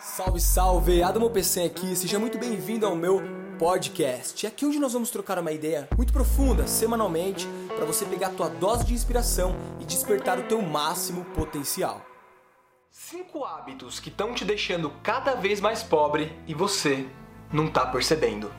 Salve, salve! Adamo PC aqui, seja muito bem-vindo ao meu podcast. É aqui onde nós vamos trocar uma ideia muito profunda, semanalmente, para você pegar a tua dose de inspiração e despertar o teu máximo potencial. Cinco hábitos que estão te deixando cada vez mais pobre e você não tá percebendo.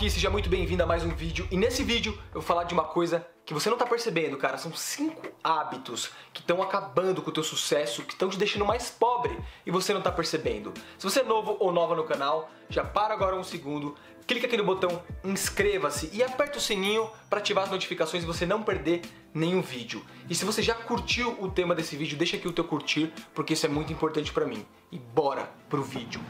Aqui, seja muito bem-vindo a mais um vídeo. E nesse vídeo eu vou falar de uma coisa que você não tá percebendo, cara. São cinco hábitos que estão acabando com o teu sucesso, que estão te deixando mais pobre e você não tá percebendo. Se você é novo ou nova no canal, já para agora um segundo, clica aqui no botão inscreva-se e aperta o sininho para ativar as notificações e você não perder nenhum vídeo. E se você já curtiu o tema desse vídeo, deixa aqui o teu curtir, porque isso é muito importante para mim. E bora pro vídeo.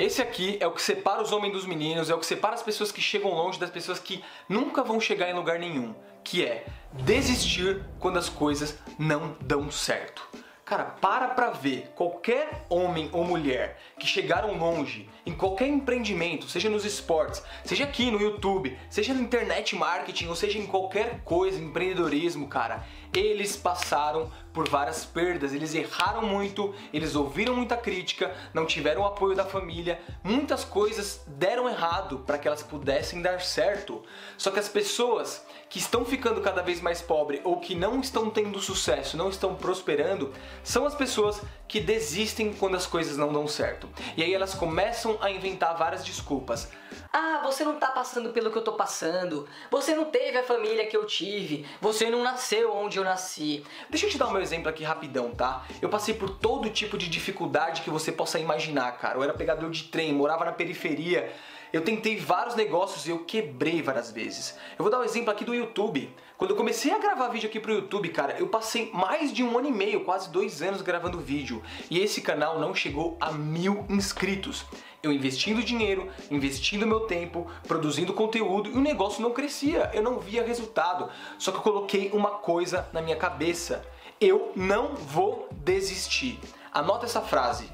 Esse aqui é o que separa os homens dos meninos, é o que separa as pessoas que chegam longe das pessoas que nunca vão chegar em lugar nenhum, que é desistir quando as coisas não dão certo. Cara, para pra ver. Qualquer homem ou mulher que chegaram longe em qualquer empreendimento, seja nos esportes, seja aqui no YouTube, seja no internet marketing, ou seja em qualquer coisa, empreendedorismo, cara, eles passaram por várias perdas, eles erraram muito, eles ouviram muita crítica, não tiveram o apoio da família, muitas coisas deram errado para que elas pudessem dar certo. Só que as pessoas que estão ficando cada vez mais pobres ou que não estão tendo sucesso, não estão prosperando, são as pessoas que desistem quando as coisas não dão certo. E aí elas começam a inventar várias desculpas. Ah, você não tá passando pelo que eu tô passando. Você não teve a família que eu tive. Você não nasceu onde eu nasci. Deixa eu te dar o meu exemplo aqui rapidão, tá? Eu passei por todo tipo de dificuldade que você possa imaginar, cara. Eu era pegador de trem, morava na periferia. Eu tentei vários negócios e eu quebrei várias vezes. Eu vou dar um exemplo aqui do YouTube. Quando eu comecei a gravar vídeo aqui pro YouTube, cara, eu passei mais de um ano e meio, quase dois anos gravando vídeo. E esse canal não chegou a mil inscritos. Eu investindo dinheiro, investindo meu tempo, produzindo conteúdo e o negócio não crescia, eu não via resultado. Só que eu coloquei uma coisa na minha cabeça: eu não vou desistir. Anota essa frase.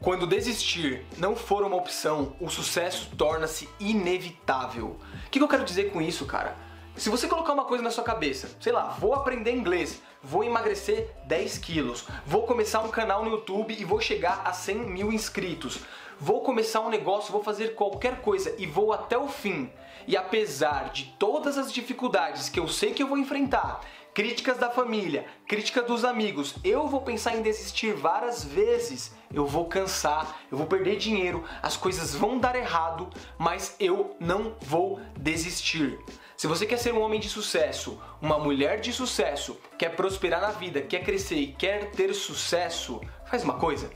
Quando desistir não for uma opção, o sucesso torna-se inevitável. O que eu quero dizer com isso, cara? Se você colocar uma coisa na sua cabeça, sei lá, vou aprender inglês, vou emagrecer 10 quilos, vou começar um canal no YouTube e vou chegar a 100 mil inscritos, vou começar um negócio, vou fazer qualquer coisa e vou até o fim. E apesar de todas as dificuldades que eu sei que eu vou enfrentar, críticas da família, críticas dos amigos, eu vou pensar em desistir várias vezes. Eu vou cansar, eu vou perder dinheiro, as coisas vão dar errado, mas eu não vou desistir. Se você quer ser um homem de sucesso, uma mulher de sucesso, quer prosperar na vida, quer crescer e quer ter sucesso, faz uma coisa.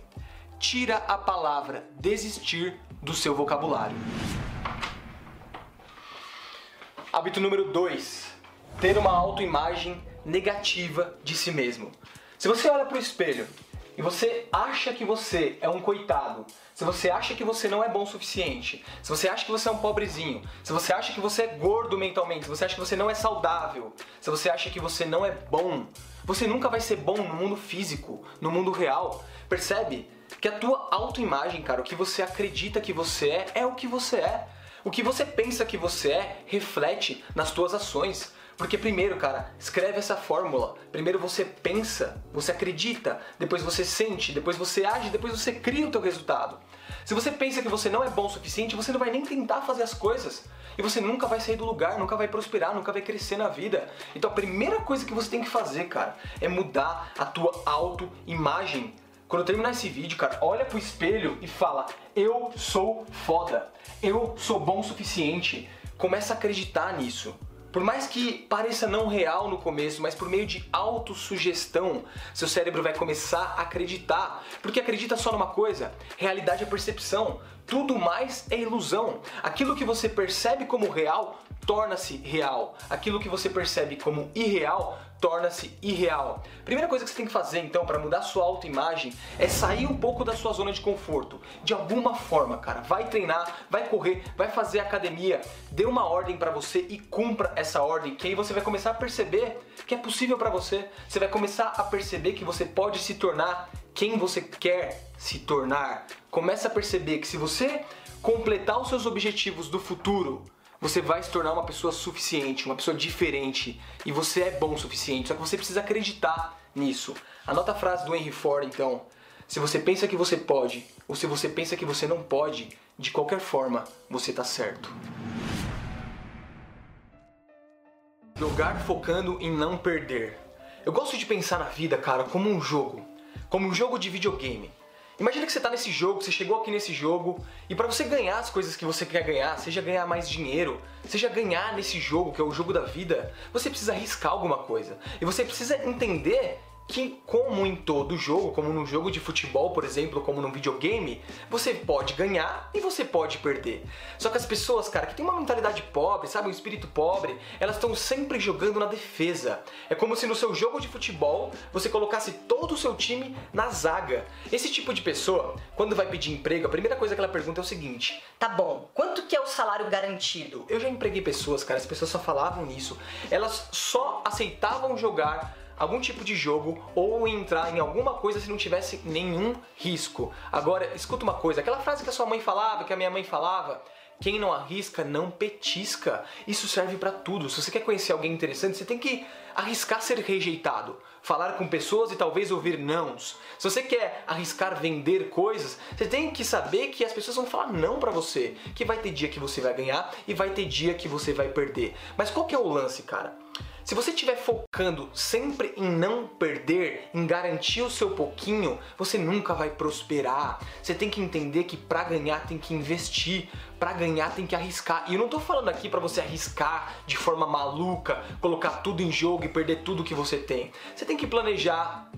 Tira a palavra desistir do seu vocabulário. Hábito número 2: ter uma autoimagem negativa de si mesmo. Se você olha para o espelho e você acha que você é um coitado, se você acha que você não é bom o suficiente, se você acha que você é um pobrezinho, se você acha que você é gordo mentalmente, se você acha que você não é saudável, se você acha que você não é bom, você nunca vai ser bom no mundo físico, no mundo real. Percebe? Que a tua autoimagem, cara, o que você acredita que você é, é o que você é. O que você pensa que você é reflete nas tuas ações. Porque primeiro, cara, escreve essa fórmula. Primeiro você pensa, você acredita, depois você sente, depois você age, depois você cria o teu resultado. Se você pensa que você não é bom o suficiente, você não vai nem tentar fazer as coisas. E você nunca vai sair do lugar, nunca vai prosperar, nunca vai crescer na vida. Então a primeira coisa que você tem que fazer, cara, é mudar a tua autoimagem. Quando terminar esse vídeo, cara, olha pro espelho e fala: Eu sou foda, eu sou bom o suficiente. Começa a acreditar nisso. Por mais que pareça não real no começo, mas por meio de autossugestão, seu cérebro vai começar a acreditar. Porque acredita só numa coisa: realidade é percepção. Tudo mais é ilusão. Aquilo que você percebe como real torna-se real. Aquilo que você percebe como irreal torna-se irreal. Primeira coisa que você tem que fazer então para mudar sua autoimagem é sair um pouco da sua zona de conforto. De alguma forma, cara, vai treinar, vai correr, vai fazer academia, dê uma ordem para você e cumpra essa ordem, que aí você vai começar a perceber que é possível para você. Você vai começar a perceber que você pode se tornar quem você quer se tornar. Começa a perceber que se você completar os seus objetivos do futuro, você vai se tornar uma pessoa suficiente, uma pessoa diferente. E você é bom o suficiente, só que você precisa acreditar nisso. Anota a frase do Henry Ford, então. Se você pensa que você pode, ou se você pensa que você não pode, de qualquer forma, você está certo. Jogar focando em não perder. Eu gosto de pensar na vida, cara, como um jogo. Como um jogo de videogame. Imagina que você está nesse jogo, você chegou aqui nesse jogo e para você ganhar as coisas que você quer ganhar, seja ganhar mais dinheiro, seja ganhar nesse jogo que é o jogo da vida, você precisa arriscar alguma coisa. E você precisa entender que, como em todo jogo, como num jogo de futebol, por exemplo, como num videogame, você pode ganhar e você pode perder. Só que as pessoas, cara, que tem uma mentalidade pobre, sabe, um espírito pobre, elas estão sempre jogando na defesa. É como se no seu jogo de futebol você colocasse todo o seu time na zaga. Esse tipo de pessoa, quando vai pedir emprego, a primeira coisa que ela pergunta é o seguinte: Tá bom, quanto que é o salário garantido? Eu já empreguei pessoas, cara, as pessoas só falavam nisso. Elas só aceitavam jogar algum tipo de jogo ou entrar em alguma coisa se não tivesse nenhum risco. Agora, escuta uma coisa, aquela frase que a sua mãe falava, que a minha mãe falava, quem não arrisca não petisca. Isso serve para tudo. Se você quer conhecer alguém interessante, você tem que arriscar ser rejeitado, falar com pessoas e talvez ouvir nãos. Se você quer arriscar vender coisas, você tem que saber que as pessoas vão falar não para você, que vai ter dia que você vai ganhar e vai ter dia que você vai perder. Mas qual que é o lance, cara? Se você estiver focando sempre em não perder, em garantir o seu pouquinho, você nunca vai prosperar. Você tem que entender que para ganhar tem que investir, para ganhar tem que arriscar. E eu não tô falando aqui para você arriscar de forma maluca, colocar tudo em jogo e perder tudo que você tem. Você tem que planejar,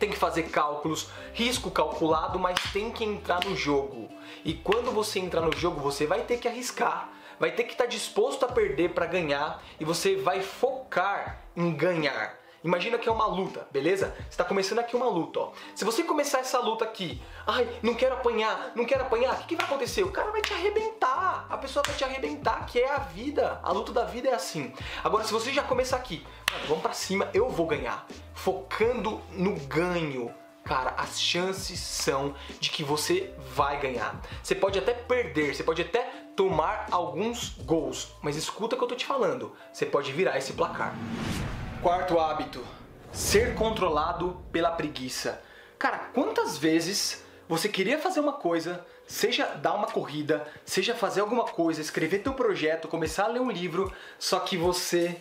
tem que fazer cálculos, risco calculado, mas tem que entrar no jogo. E quando você entrar no jogo, você vai ter que arriscar vai ter que estar tá disposto a perder para ganhar e você vai focar em ganhar. Imagina que é uma luta, beleza? Você está começando aqui uma luta, ó. Se você começar essa luta aqui, ai, não quero apanhar, não quero apanhar, o que, que vai acontecer? O cara vai te arrebentar, a pessoa vai te arrebentar, que é a vida. A luta da vida é assim. Agora, se você já começar aqui, vamos para cima, eu vou ganhar, focando no ganho, cara, as chances são de que você vai ganhar. Você pode até perder, você pode até tomar alguns gols. Mas escuta o que eu tô te falando, você pode virar esse placar. Quarto hábito: ser controlado pela preguiça. Cara, quantas vezes você queria fazer uma coisa, seja dar uma corrida, seja fazer alguma coisa, escrever teu projeto, começar a ler um livro, só que você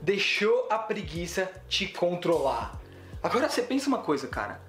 deixou a preguiça te controlar. Agora você pensa uma coisa, cara.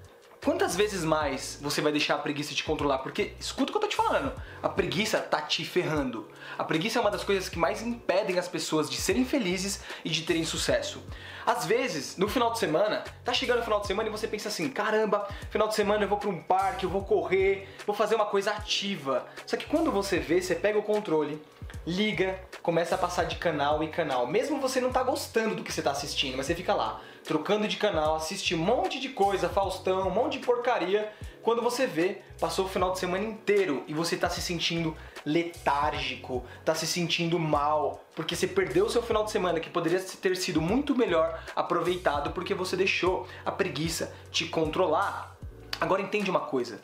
Quantas vezes mais você vai deixar a preguiça te controlar? Porque escuta o que eu tô te falando. A preguiça tá te ferrando. A preguiça é uma das coisas que mais impedem as pessoas de serem felizes e de terem sucesso. Às vezes, no final de semana, tá chegando o final de semana e você pensa assim: caramba, final de semana eu vou para um parque, eu vou correr, vou fazer uma coisa ativa. Só que quando você vê, você pega o controle, liga, começa a passar de canal em canal. Mesmo você não tá gostando do que você tá assistindo, mas você fica lá, trocando de canal, assiste um monte de coisa, Faustão, um monte de porcaria. Quando você vê, passou o final de semana inteiro e você tá se sentindo letárgico, tá se sentindo mal, porque você perdeu o seu final de semana que poderia ter sido muito melhor aproveitado porque você deixou a preguiça te controlar. Agora entende uma coisa.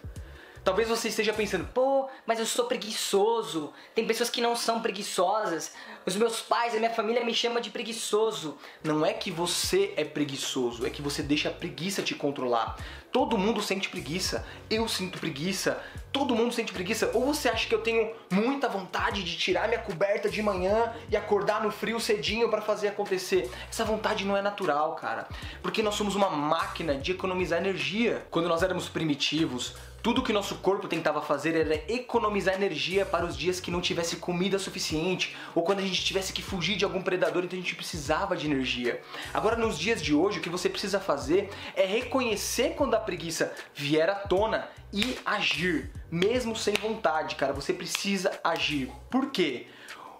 Talvez você esteja pensando, pô, mas eu sou preguiçoso. Tem pessoas que não são preguiçosas. Os meus pais, a minha família me chama de preguiçoso. Não é que você é preguiçoso, é que você deixa a preguiça te controlar. Todo mundo sente preguiça. Eu sinto preguiça. Todo mundo sente preguiça. Ou você acha que eu tenho muita vontade de tirar minha coberta de manhã e acordar no frio cedinho para fazer acontecer? Essa vontade não é natural, cara. Porque nós somos uma máquina de economizar energia. Quando nós éramos primitivos, tudo que nosso corpo tentava fazer era economizar energia para os dias que não tivesse comida suficiente ou quando a gente tivesse que fugir de algum predador, então a gente precisava de energia. Agora, nos dias de hoje, o que você precisa fazer é reconhecer quando a preguiça vier à tona e agir, mesmo sem vontade, cara. Você precisa agir. Por quê?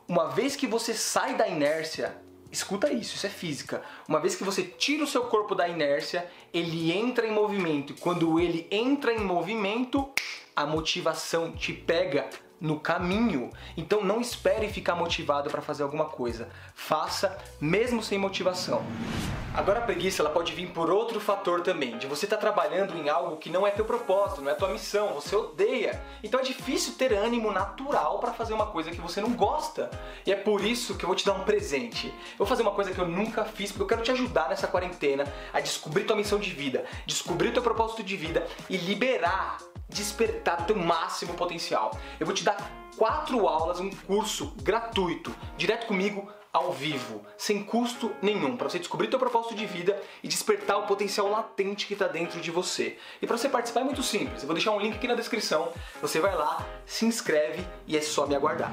Uma vez que você sai da inércia, Escuta isso, isso é física. Uma vez que você tira o seu corpo da inércia, ele entra em movimento. Quando ele entra em movimento, a motivação te pega no caminho. Então não espere ficar motivado para fazer alguma coisa. Faça mesmo sem motivação. Agora a preguiça ela pode vir por outro fator também, de você estar tá trabalhando em algo que não é teu propósito, não é tua missão, você odeia. Então é difícil ter ânimo natural para fazer uma coisa que você não gosta. E é por isso que eu vou te dar um presente. Eu vou fazer uma coisa que eu nunca fiz, porque eu quero te ajudar nessa quarentena a descobrir tua missão de vida, descobrir teu propósito de vida e liberar despertar teu máximo potencial. Eu vou te dar quatro aulas, um curso gratuito, direto comigo ao vivo, sem custo nenhum, para você descobrir teu propósito de vida e despertar o potencial latente que está dentro de você. E para você participar é muito simples. Eu vou deixar um link aqui na descrição. Você vai lá, se inscreve e é só me aguardar.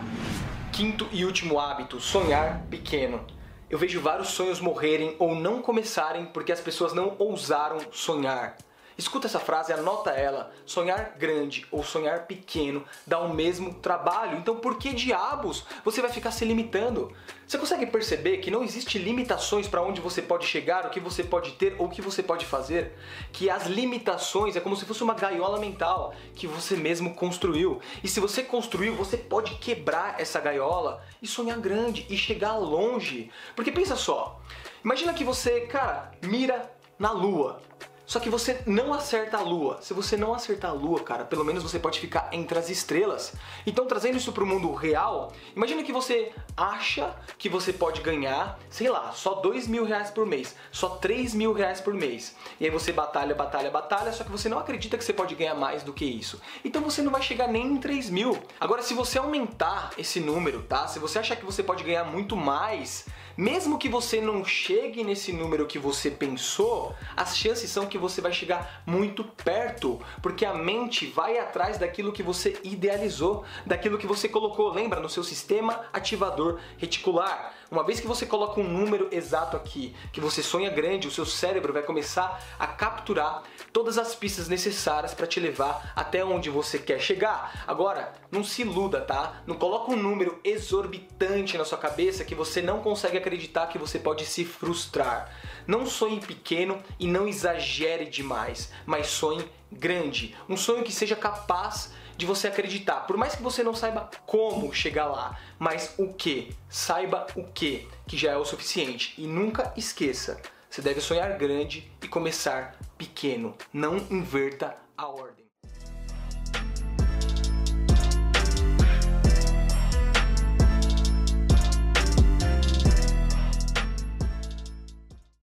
Quinto e último hábito: sonhar pequeno. Eu vejo vários sonhos morrerem ou não começarem porque as pessoas não ousaram sonhar. Escuta essa frase, anota ela. Sonhar grande ou sonhar pequeno dá o mesmo trabalho. Então por que diabos você vai ficar se limitando? Você consegue perceber que não existe limitações para onde você pode chegar, o que você pode ter ou o que você pode fazer? Que as limitações é como se fosse uma gaiola mental que você mesmo construiu. E se você construiu, você pode quebrar essa gaiola e sonhar grande e chegar longe. Porque pensa só, imagina que você, cara, mira na lua. Só que você não acerta a lua. Se você não acertar a lua, cara, pelo menos você pode ficar entre as estrelas. Então, trazendo isso para o mundo real, imagina que você acha que você pode ganhar, sei lá, só dois mil reais por mês, só três mil reais por mês. E aí você batalha, batalha, batalha, só que você não acredita que você pode ganhar mais do que isso. Então você não vai chegar nem em 3 mil. Agora, se você aumentar esse número, tá? Se você achar que você pode ganhar muito mais, mesmo que você não chegue nesse número que você pensou, as chances são que você vai chegar muito perto, porque a mente vai atrás daquilo que você idealizou, daquilo que você colocou, lembra, no seu sistema ativador reticular. Uma vez que você coloca um número exato aqui, que você sonha grande, o seu cérebro vai começar a capturar todas as pistas necessárias para te levar até onde você quer chegar. Agora, não se iluda, tá? Não coloca um número exorbitante na sua cabeça que você não consegue acreditar que você pode se frustrar. Não sonhe pequeno e não exagere demais, mas sonhe grande. Um sonho que seja capaz de você acreditar. Por mais que você não saiba como chegar lá, mas o que? Saiba o que, que já é o suficiente. E nunca esqueça, você deve sonhar grande e começar pequeno. Não inverta a ordem.